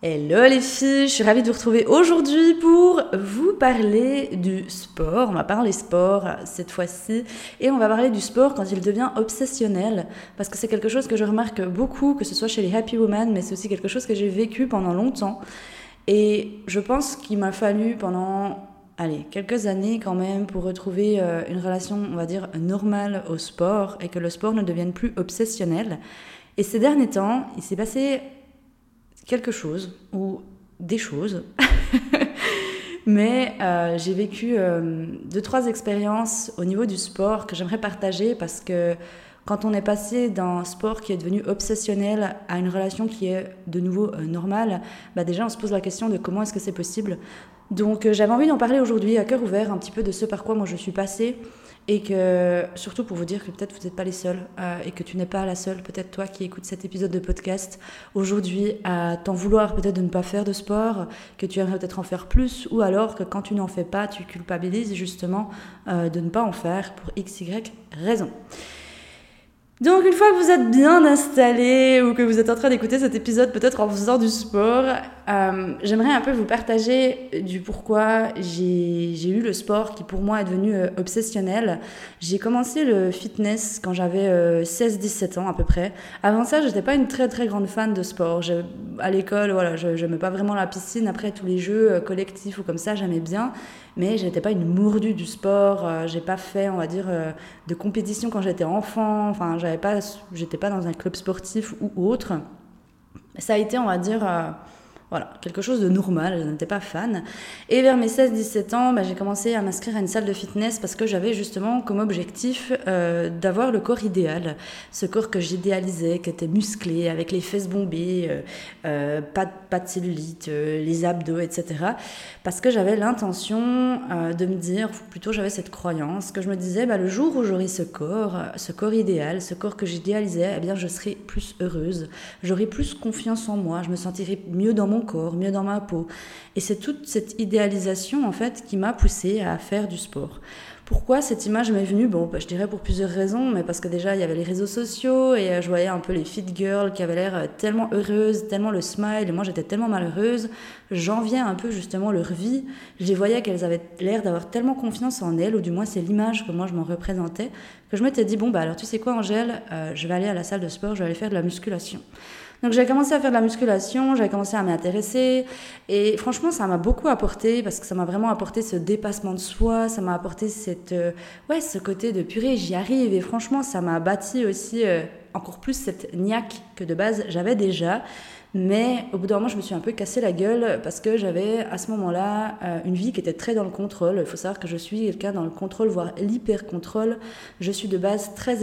Hello les filles, je suis ravie de vous retrouver aujourd'hui pour vous parler du sport. On va parler sport cette fois-ci et on va parler du sport quand il devient obsessionnel parce que c'est quelque chose que je remarque beaucoup, que ce soit chez les happy women, mais c'est aussi quelque chose que j'ai vécu pendant longtemps. Et je pense qu'il m'a fallu pendant allez, quelques années quand même pour retrouver euh, une relation, on va dire, normale au sport et que le sport ne devienne plus obsessionnel. Et ces derniers temps, il s'est passé quelque chose ou des choses. Mais euh, j'ai vécu euh, deux, trois expériences au niveau du sport que j'aimerais partager parce que quand on est passé d'un sport qui est devenu obsessionnel à une relation qui est de nouveau euh, normale, bah déjà on se pose la question de comment est-ce que c'est possible. Donc j'avais envie d'en parler aujourd'hui à cœur ouvert un petit peu de ce par quoi moi je suis passée et que, surtout pour vous dire que peut-être vous n'êtes pas les seuls euh, et que tu n'es pas la seule, peut-être toi qui écoutes cet épisode de podcast aujourd'hui, à t'en vouloir peut-être de ne pas faire de sport, que tu aimerais peut-être en faire plus, ou alors que quand tu n'en fais pas, tu culpabilises justement euh, de ne pas en faire pour x, y raison. Donc une fois que vous êtes bien installé ou que vous êtes en train d'écouter cet épisode peut-être en faisant du sport, euh, j'aimerais un peu vous partager du pourquoi j'ai eu le sport qui pour moi est devenu euh, obsessionnel. J'ai commencé le fitness quand j'avais 16-17 euh, ans à peu près. Avant ça, j'étais pas une très très grande fan de sport. Je, à l'école, voilà, je n'aimais pas vraiment la piscine. Après tous les jeux collectifs ou comme ça, j'aimais bien mais j'étais pas une mourdue du sport. Euh, j'ai pas fait, on va dire, euh, de compétition quand j'étais enfant. Enfin, j'avais pas, j'étais pas dans un club sportif ou autre. Ça a été, on va dire, euh, voilà, quelque chose de normal, je n'étais pas fan. Et vers mes 16-17 ans, bah, j'ai commencé à m'inscrire à une salle de fitness parce que j'avais justement comme objectif euh, d'avoir le corps idéal. Ce corps que j'idéalisais, qui était musclé, avec les fesses bombées, euh, euh, pas, pas de cellulite, les abdos, etc. Parce que j'avais l'intention de me dire, ou plutôt j'avais cette croyance, que je me disais, bah, le jour où j'aurai ce corps, ce corps idéal, ce corps que j'idéalisais, eh bien je serai plus heureuse, j'aurai plus confiance en moi, je me sentirai mieux dans mon corps, mieux dans ma peau. Et c'est toute cette idéalisation en fait qui m'a poussée à faire du sport. Pourquoi cette image m'est venue? Bon, bah, je dirais pour plusieurs raisons, mais parce que déjà il y avait les réseaux sociaux et euh, je voyais un peu les fit girls qui avaient l'air euh, tellement heureuses, tellement le smile, et moi j'étais tellement malheureuse. J'enviais un peu justement leur vie. Je les voyais qu'elles avaient l'air d'avoir tellement confiance en elles, ou du moins c'est l'image que moi je m'en représentais, que je m'étais dit bon bah alors tu sais quoi Angèle, euh, je vais aller à la salle de sport, je vais aller faire de la musculation. Donc j'ai commencé à faire de la musculation, j'ai commencé à m'intéresser et franchement ça m'a beaucoup apporté parce que ça m'a vraiment apporté ce dépassement de soi, ça m'a apporté cette euh, ouais ce côté de purée j'y arrive et franchement ça m'a bâti aussi euh, encore plus cette niaque que de base j'avais déjà. Mais au bout d'un moment, je me suis un peu cassé la gueule parce que j'avais à ce moment-là euh, une vie qui était très dans le contrôle. Il faut savoir que je suis quelqu'un dans le contrôle, voire l'hyper-contrôle. Je suis de base très,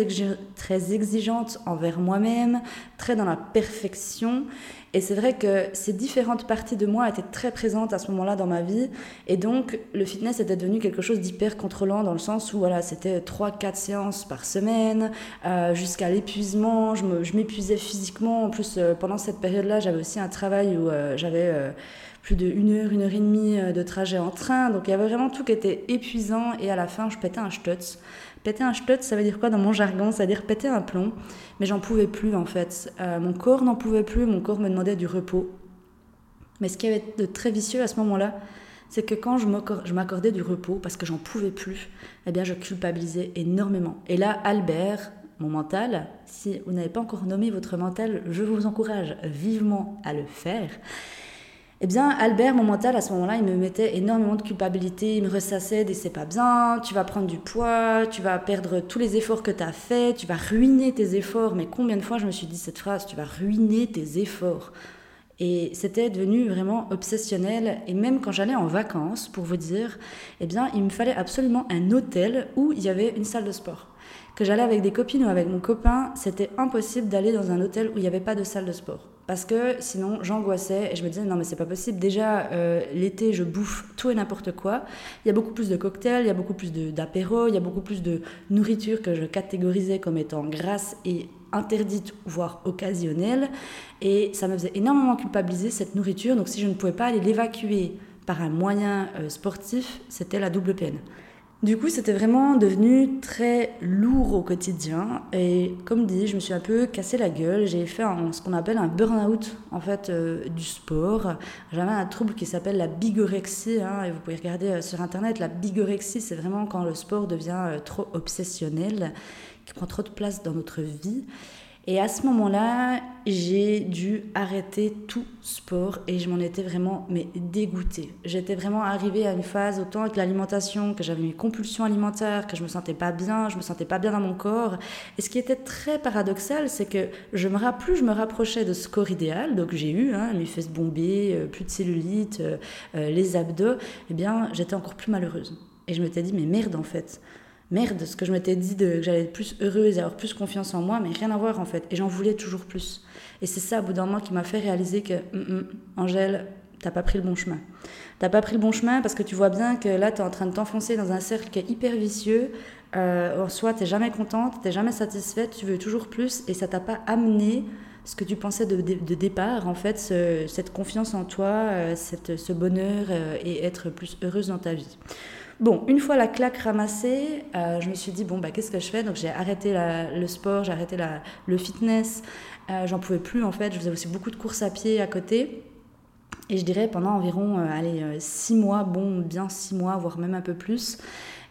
très exigeante envers moi-même, très dans la perfection. Et c'est vrai que ces différentes parties de moi étaient très présentes à ce moment-là dans ma vie. Et donc, le fitness était devenu quelque chose d'hyper contrôlant dans le sens où voilà, c'était 3-4 séances par semaine, euh, jusqu'à l'épuisement. Je m'épuisais physiquement. En plus, euh, pendant cette période-là, j'avais aussi un travail où euh, j'avais plus de une heure, une heure et demie de trajet en train. Donc, il y avait vraiment tout qui était épuisant. Et à la fin, je pétais un stutz. Péter un stutz, ça veut dire quoi dans mon jargon? Ça veut dire péter un plomb. Mais j'en pouvais plus en fait. Euh, mon corps n'en pouvait plus, mon corps me demandait du repos. Mais ce qui avait de très vicieux à ce moment-là, c'est que quand je m'accordais du repos parce que j'en pouvais plus, eh bien je culpabilisais énormément. Et là, Albert, mon mental, si vous n'avez pas encore nommé votre mental, je vous encourage vivement à le faire. Eh bien, Albert, mon mental, à ce moment-là, il me mettait énormément de culpabilité, il me ressassait des c'est pas bien, tu vas prendre du poids, tu vas perdre tous les efforts que tu as faits, tu vas ruiner tes efforts. Mais combien de fois je me suis dit cette phrase, tu vas ruiner tes efforts? Et c'était devenu vraiment obsessionnel. Et même quand j'allais en vacances, pour vous dire, eh bien, il me fallait absolument un hôtel où il y avait une salle de sport. Que j'allais avec des copines ou avec mon copain, c'était impossible d'aller dans un hôtel où il n'y avait pas de salle de sport. Parce que sinon j'angoissais et je me disais non mais c'est pas possible. Déjà euh, l'été je bouffe tout et n'importe quoi. Il y a beaucoup plus de cocktails, il y a beaucoup plus d'apéros, il y a beaucoup plus de nourriture que je catégorisais comme étant grasse et interdite voire occasionnelle et ça me faisait énormément culpabiliser cette nourriture. Donc si je ne pouvais pas aller l'évacuer par un moyen euh, sportif, c'était la double peine. Du coup, c'était vraiment devenu très lourd au quotidien. Et comme dit, je me suis un peu cassé la gueule. J'ai fait ce qu'on appelle un burn-out en fait euh, du sport. J'avais un trouble qui s'appelle la bigorexie. Hein, et vous pouvez regarder euh, sur internet. La bigorexie, c'est vraiment quand le sport devient euh, trop obsessionnel, qui prend trop de place dans notre vie. Et à ce moment-là, j'ai dû arrêter tout sport et je m'en étais vraiment mais dégoûtée. J'étais vraiment arrivée à une phase autant avec l'alimentation que j'avais une compulsion alimentaire, que je me sentais pas bien, je me sentais pas bien dans mon corps. Et ce qui était très paradoxal, c'est que je me plus je me rapprochais de ce corps idéal, donc j'ai eu hein, mes fesses bombées, euh, plus de cellulite, euh, euh, les abdos, eh bien j'étais encore plus malheureuse. Et je m'étais dit mais merde en fait merde, ce que je m'étais dit que j'allais être plus heureuse et avoir plus confiance en moi, mais rien à voir en fait. Et j'en voulais toujours plus. Et c'est ça, au bout d'un moment, qui m'a fait réaliser que, mm, mm, Angèle, t'as pas pris le bon chemin. T'as pas pris le bon chemin parce que tu vois bien que là, tu es en train de t'enfoncer dans un cercle qui est hyper vicieux. Euh, en soi, t'es jamais contente, t'es jamais satisfaite, tu veux toujours plus et ça t'a pas amené ce que tu pensais de, de, départ, en fait, cette confiance en toi, euh, cette, ce bonheur euh, et être plus heureuse dans ta vie. Bon, une fois la claque ramassée, euh, je me suis dit, bon, bah, qu'est-ce que je fais? Donc j'ai arrêté le sport, j'ai arrêté la, le fitness, j'en pouvais plus en fait, je faisais aussi beaucoup de courses à pied à côté. Et je dirais pendant environ, allez, six mois, bon, bien six mois, voire même un peu plus,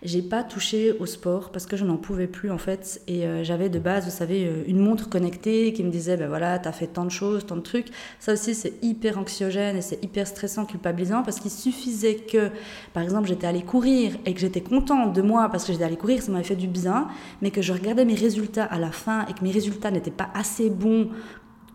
j'ai pas touché au sport parce que je n'en pouvais plus en fait. Et euh, j'avais de base, vous savez, euh, une montre connectée qui me disait, ben voilà, t'as fait tant de choses, tant de trucs. Ça aussi, c'est hyper anxiogène et c'est hyper stressant, culpabilisant parce qu'il suffisait que, par exemple, j'étais allée courir et que j'étais contente de moi parce que j'étais allée courir, ça m'avait fait du bien, mais que je regardais mes résultats à la fin et que mes résultats n'étaient pas assez bons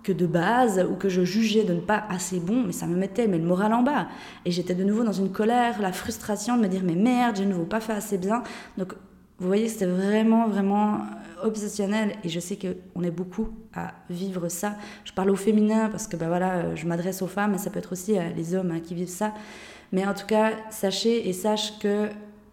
que de base ou que je jugeais de ne pas assez bon, mais ça me mettait mais le moral en bas. Et j'étais de nouveau dans une colère, la frustration de me dire mais merde, je ne vaux pas fait assez bien. Donc vous voyez, c'était vraiment, vraiment obsessionnel et je sais qu'on est beaucoup à vivre ça. Je parle au féminin parce que ben voilà, je m'adresse aux femmes, mais ça peut être aussi les hommes hein, qui vivent ça. Mais en tout cas, sachez et sache que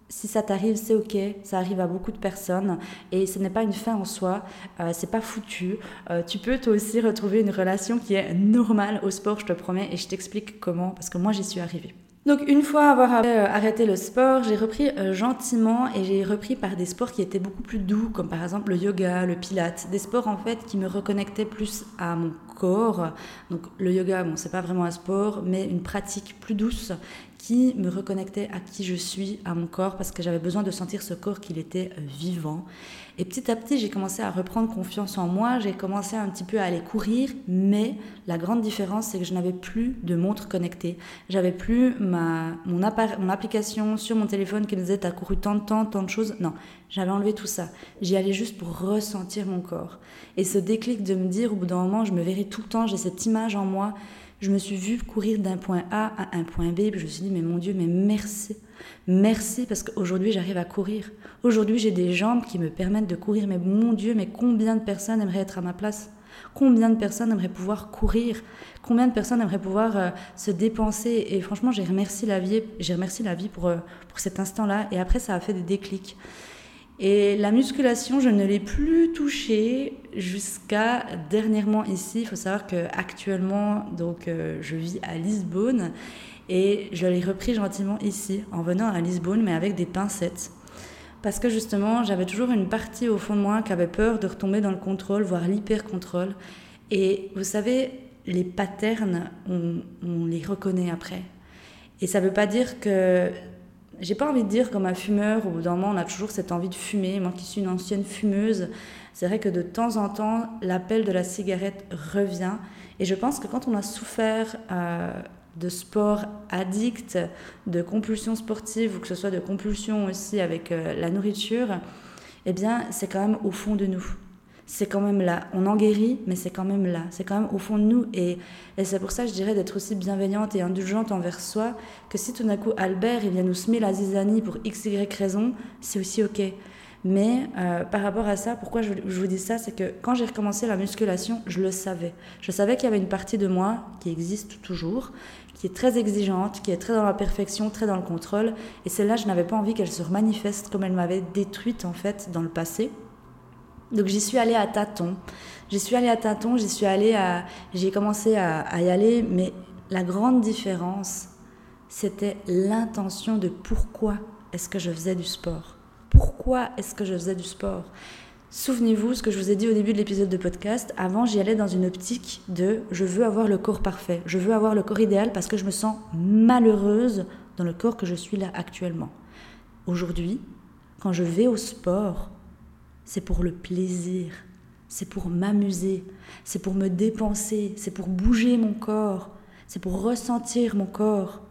si ça t'arrive, c'est ok, ça arrive à beaucoup de personnes et ce n'est pas une fin en soi, euh, c'est pas foutu. Euh, tu peux toi aussi retrouver une relation qui est normale au sport, je te promets, et je t'explique comment, parce que moi j'y suis arrivée. Donc une fois avoir euh, arrêté le sport, j'ai repris gentiment et j'ai repris par des sports qui étaient beaucoup plus doux, comme par exemple le yoga, le pilate, des sports en fait qui me reconnectaient plus à mon corps. Donc le yoga, bon, c'est pas vraiment un sport, mais une pratique plus douce qui me reconnectait à qui je suis, à mon corps, parce que j'avais besoin de sentir ce corps qu'il était euh, vivant. Et petit à petit, j'ai commencé à reprendre confiance en moi, j'ai commencé un petit peu à aller courir, mais la grande différence, c'est que je n'avais plus de montre connectée. J'avais plus ma, mon, mon application sur mon téléphone qui me disait t'as couru tant de temps, tant de choses. Non, j'avais enlevé tout ça. J'y allais juste pour ressentir mon corps. Et ce déclic de me dire, au bout d'un moment, je me verrai tout le temps, j'ai cette image en moi je me suis vue courir d'un point A à un point B. je me suis dit, mais mon Dieu, mais merci. Merci parce qu'aujourd'hui, j'arrive à courir. Aujourd'hui, j'ai des jambes qui me permettent de courir. Mais mon Dieu, mais combien de personnes aimeraient être à ma place? Combien de personnes aimeraient pouvoir courir? Combien de personnes aimeraient pouvoir euh, se dépenser? Et franchement, j'ai remercié la vie, j'ai remercié la vie pour, euh, pour cet instant-là. Et après, ça a fait des déclics. Et la musculation, je ne l'ai plus touchée jusqu'à dernièrement ici. Il faut savoir que actuellement, donc, euh, je vis à Lisbonne et je l'ai repris gentiment ici, en venant à Lisbonne, mais avec des pincettes. Parce que justement, j'avais toujours une partie au fond de moi qui avait peur de retomber dans le contrôle, voire l'hyper-contrôle. Et vous savez, les patterns, on, on les reconnaît après. Et ça ne veut pas dire que j'ai pas envie de dire comme un fumeur, au bout d'un moment, on a toujours cette envie de fumer. Moi qui suis une ancienne fumeuse, c'est vrai que de temps en temps, l'appel de la cigarette revient. Et je pense que quand on a souffert euh, de sport addict, de compulsion sportive, ou que ce soit de compulsion aussi avec euh, la nourriture, eh bien, c'est quand même au fond de nous c'est quand même là. On en guérit, mais c'est quand même là. C'est quand même au fond de nous. Et, c'est pour ça, je dirais, d'être aussi bienveillante et indulgente envers soi, que si tout d'un coup Albert, il vient nous semer la zizanie pour x, y raison, c'est aussi OK. Mais euh, par rapport à ça, pourquoi je, vous dis ça, c'est que quand j'ai recommencé la musculation, je le savais. Je savais qu'il y avait une partie de moi qui existe toujours, qui est très exigeante, qui est très dans la perfection, très dans le contrôle. Et celle-là, je n'avais pas envie qu'elle se manifeste comme elle m'avait détruite en fait dans le passé. Donc j'y suis allée à tâtons. J'y suis allée à tâtons, j'y suis allée à... J'ai commencé à, à y aller, mais la grande différence, c'était l'intention de pourquoi est-ce que je faisais du sport. Pourquoi est-ce que je faisais du sport? Souvenez-vous ce que je vous ai dit au début de l'épisode de podcast. Avant, j'y allais dans une optique de je veux avoir le corps parfait, je veux avoir le corps idéal parce que je me sens malheureuse dans le corps que je suis là actuellement. Aujourd'hui, quand je vais au sport, c'est pour le plaisir, c'est pour m'amuser, c'est pour me dépenser, c'est pour bouger mon corps, c'est pour ressentir mon corps.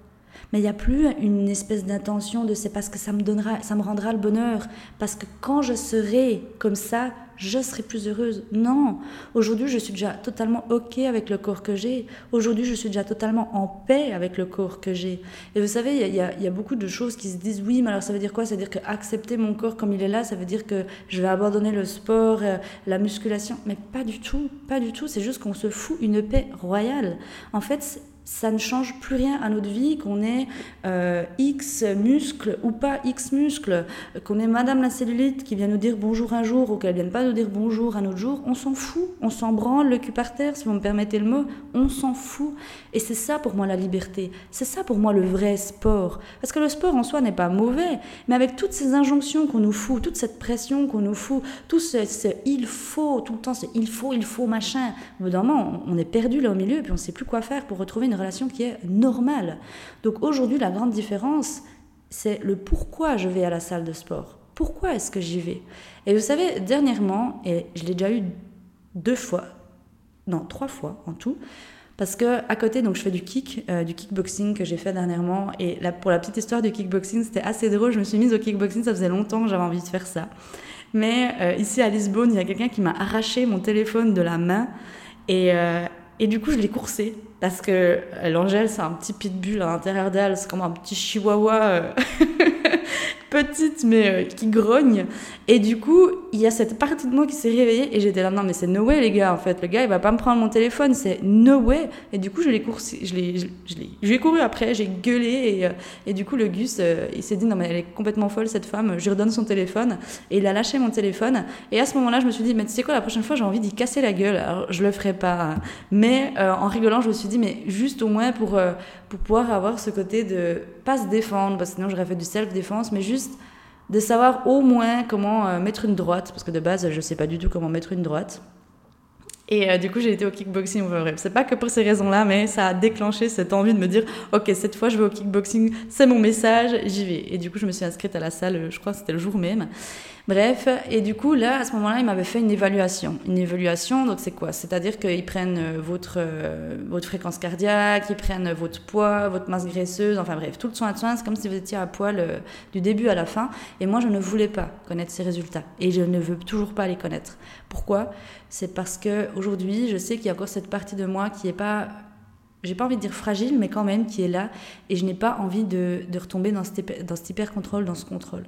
Mais il n'y a plus une espèce d'intention de c'est parce que ça me donnera, ça me rendra le bonheur, parce que quand je serai comme ça, je serai plus heureuse. Non, aujourd'hui je suis déjà totalement ok avec le corps que j'ai. Aujourd'hui je suis déjà totalement en paix avec le corps que j'ai. Et vous savez, il y, y, a beaucoup de choses qui se disent oui, mais alors ça veut dire quoi? Ça veut dire que accepter mon corps comme il est là, ça veut dire que je vais abandonner le sport, euh, la musculation. Mais pas du tout, pas du tout. C'est juste qu'on se fout une paix royale. En fait, ça ne change plus rien à notre vie, qu'on ait euh, X muscles ou pas X muscles, qu'on ait Madame la cellulite qui vient nous dire bonjour un jour ou qu'elle vienne pas nous dire bonjour un autre jour, on s'en fout, on s'en branle le cul par terre, si vous me permettez le mot, on s'en fout. Et c'est ça pour moi la liberté, c'est ça pour moi le vrai sport. Parce que le sport en soi n'est pas mauvais, mais avec toutes ces injonctions qu'on nous fout, toute cette pression qu'on nous fout, tout ce, il faut, tout le temps c'est il faut, il faut, machin, au on est perdu là au milieu et puis on sait plus quoi faire pour retrouver une relation qui est normale. Donc aujourd'hui, la grande différence, c'est le pourquoi je vais à la salle de sport. Pourquoi est-ce que j'y vais? Et vous savez, dernièrement, et je l'ai déjà eu deux fois, non, trois fois en tout, parce que à côté, donc je fais du kick, euh, du kickboxing que j'ai fait dernièrement. Et là, pour la petite histoire du kickboxing, c'était assez drôle. Je me suis mise au kickboxing, ça faisait longtemps que j'avais envie de faire ça. Mais euh, ici à Lisbonne, il y a quelqu'un qui m'a arraché mon téléphone de la main. Et, euh, et du coup, je l'ai coursé. Parce que euh, l'Angèle, c'est un petit pitbull à l'intérieur d'elle, c'est comme un petit chihuahua euh, petite mais euh, qui grogne. Et du coup, il y a cette partie de moi qui s'est réveillée et j'étais là, non mais c'est no way les gars, en fait. Le gars, il va pas me prendre mon téléphone, c'est no way. Et du coup, je l'ai couru, je l'ai, je, couru après, j'ai gueulé et, et, du coup, le Gus, il s'est dit, non mais elle est complètement folle cette femme, je lui redonne son téléphone. Et il a lâché mon téléphone. Et à ce moment-là, je me suis dit, mais tu sais quoi, la prochaine fois, j'ai envie d'y casser la gueule. Alors, je le ferai pas. Hein. Mais en rigolant, je me suis dit, mais juste au moins pour, euh, pour pouvoir avoir ce côté de pas se défendre, parce que sinon j'aurais fait du self-défense, mais juste de savoir au moins comment euh, mettre une droite, parce que de base je sais pas du tout comment mettre une droite. Et euh, du coup, j'ai été au kickboxing. Enfin, c'est pas que pour ces raisons-là, mais ça a déclenché cette envie de me dire Ok, cette fois, je vais au kickboxing, c'est mon message, j'y vais. Et du coup, je me suis inscrite à la salle, je crois que c'était le jour même. Bref, et du coup, là, à ce moment-là, ils m'avaient fait une évaluation. Une évaluation, donc c'est quoi? C'est-à-dire qu'ils prennent euh, votre, euh, votre fréquence cardiaque, ils prennent votre poids, votre masse graisseuse, enfin bref, tout le soin de soin, c'est comme si vous étiez à poil du début à la fin. Et moi, je ne voulais pas connaître ces résultats. Et je ne veux toujours pas les connaître. Pourquoi? C'est parce que aujourd'hui, je sais qu'il y a encore cette partie de moi qui n'est pas j'ai pas envie de dire fragile, mais quand même qui est là, et je n'ai pas envie de, retomber dans dans cet hyper contrôle, dans ce contrôle.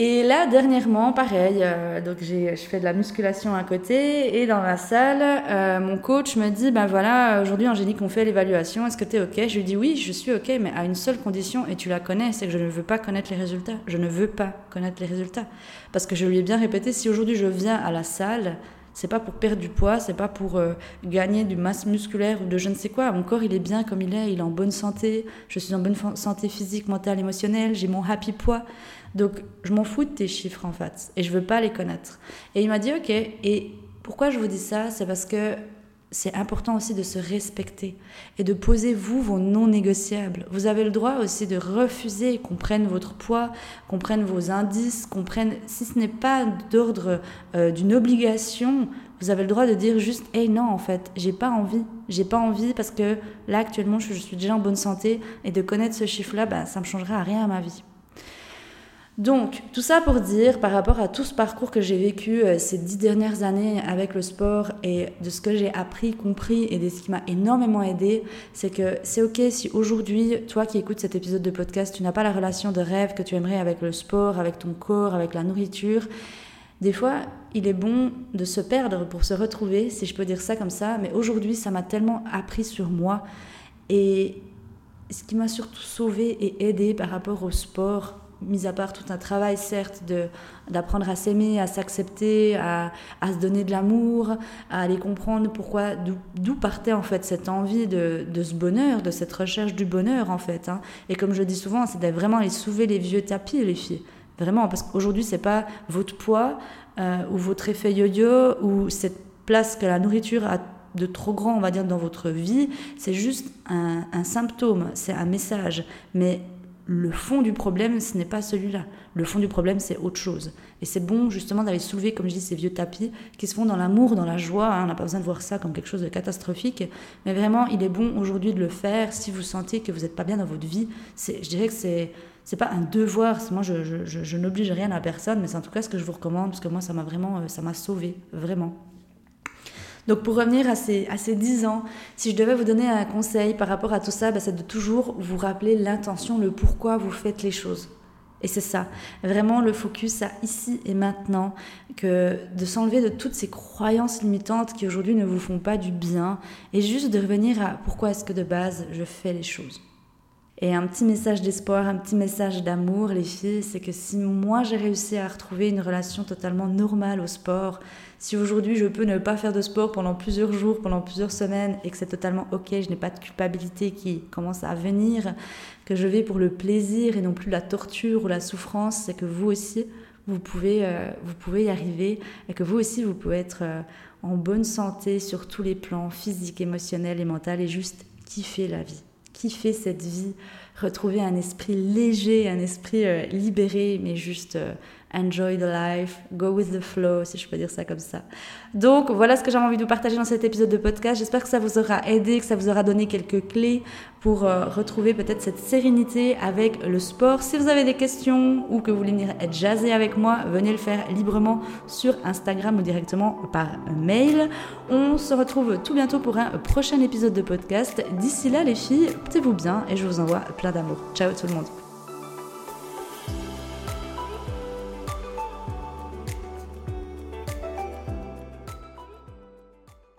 Et là, dernièrement, pareil, euh, donc je fais de la musculation à côté et dans la salle, euh, mon coach me dit, ben voilà, aujourd'hui Angélique, on fait l'évaluation, est-ce que tu es OK? Je lui dis oui, je suis OK, mais à une seule condition, et tu la connais, c'est que je ne veux pas connaître les résultats. Je ne veux pas connaître les résultats. Parce que je lui ai bien répété, si aujourd'hui je viens à la salle, c'est pas pour perdre du poids, c'est pas pour euh, gagner du masse musculaire ou de je ne sais quoi. Mon corps, il est bien comme il est, il est en bonne santé, je suis en bonne santé physique, mentale, émotionnelle, j'ai mon happy poids. Donc, je m'en fous de tes chiffres, en fait, et je veux pas les connaître. Et il m'a dit, OK, et pourquoi je vous dis ça? C'est parce que c'est important aussi de se respecter et de poser, vous, vos non négociables. Vous avez le droit aussi de refuser qu'on prenne votre poids, qu'on prenne vos indices, qu'on prenne, si ce n'est pas d'ordre euh, d'une obligation, vous avez le droit de dire juste, hey non, en fait, j'ai pas envie. J'ai pas envie parce que là, actuellement, je, suis déjà en bonne santé et de connaître ce chiffre-là, bah, ça me changera à rien à ma vie. Donc, tout ça pour dire, par rapport à tout ce parcours que j'ai vécu euh, ces dix dernières années avec le sport et de ce que j'ai appris, compris et de ce qui m'a énormément aidé, c'est que c'est ok si aujourd'hui, toi qui écoutes cet épisode de podcast, tu n'as pas la relation de rêve que tu aimerais avec le sport, avec ton corps, avec la nourriture. Des fois, il est bon de se perdre pour se retrouver, si je peux dire ça comme ça, mais aujourd'hui, ça m'a tellement appris sur moi. Et ce qui m'a surtout sauvé et aidé par rapport au sport, mis à part tout un travail, certes, d'apprendre à s'aimer, à s'accepter, à, à, se donner de l'amour, à aller comprendre pourquoi, d'où partait en fait cette envie de, de, ce bonheur, de cette recherche du bonheur en fait. Hein. Et comme je dis souvent, c'est vraiment aller soulever les vieux tapis, les filles. Vraiment, parce qu'aujourd'hui, c'est pas votre poids euh, ou votre effet yo-yo ou cette place que la nourriture a de trop grand, on va dire, dans votre vie, c'est juste un, un symptôme, c'est un message. Mais le fond du problème, ce n'est pas celui-là. Le fond du problème, c'est autre chose. Et c'est bon justement d'aller soulever, comme je dis, ces vieux tapis qui se font dans l'amour, dans la joie. Hein. On n'a pas besoin de voir ça comme quelque chose de catastrophique. Mais vraiment, il est bon aujourd'hui de le faire si vous sentez que vous n'êtes pas bien dans votre vie. Je dirais que c'est c'est pas un devoir. Moi, je, je, je, n'oblige rien à personne, mais c'est en tout cas ce que je vous recommande parce que moi, ça m'a vraiment, euh, ça m'a sauvé, vraiment. Donc pour revenir à ces, à ces 10 ans, si je devais vous donner un conseil par rapport à tout ça, bah, c'est de toujours vous rappeler l'intention, le pourquoi vous faites les choses. Et c'est ça, vraiment le focus à ici et maintenant, que de s'enlever de toutes ces croyances limitantes qui aujourd'hui ne vous font pas du bien, et juste de revenir à pourquoi est-ce que de base je fais les choses. Et un petit message d'espoir, un petit message d'amour, les filles, c'est que si moi j'ai réussi à retrouver une relation totalement normale au sport, si aujourd'hui je peux ne pas faire de sport pendant plusieurs jours, pendant plusieurs semaines, et que c'est totalement ok, je n'ai pas de culpabilité qui commence à venir, que je vais pour le plaisir et non plus la torture ou la souffrance, c'est que vous aussi, vous pouvez, euh, vous pouvez y arriver et que vous aussi, vous pouvez être euh, en bonne santé sur tous les plans, physiques, émotionnels et mentaux, et juste kiffer la vie kiffer cette vie, retrouver un esprit léger, un esprit euh, libéré, mais juste euh, enjoy the life, go with the flow, si je peux dire ça comme ça. Donc voilà ce que j'avais envie de vous partager dans cet épisode de podcast. J'espère que ça vous aura aidé, que ça vous aura donné quelques clés pour euh, retrouver peut-être cette sérénité avec le sport. Si vous avez des questions ou que vous voulez venir être jazzé avec moi, venez le faire librement sur Instagram ou directement par mail. On se retrouve tout bientôt pour un prochain épisode de podcast. D'ici là les filles, portez-vous bien et je vous envoie plein d'amour. Ciao tout le monde.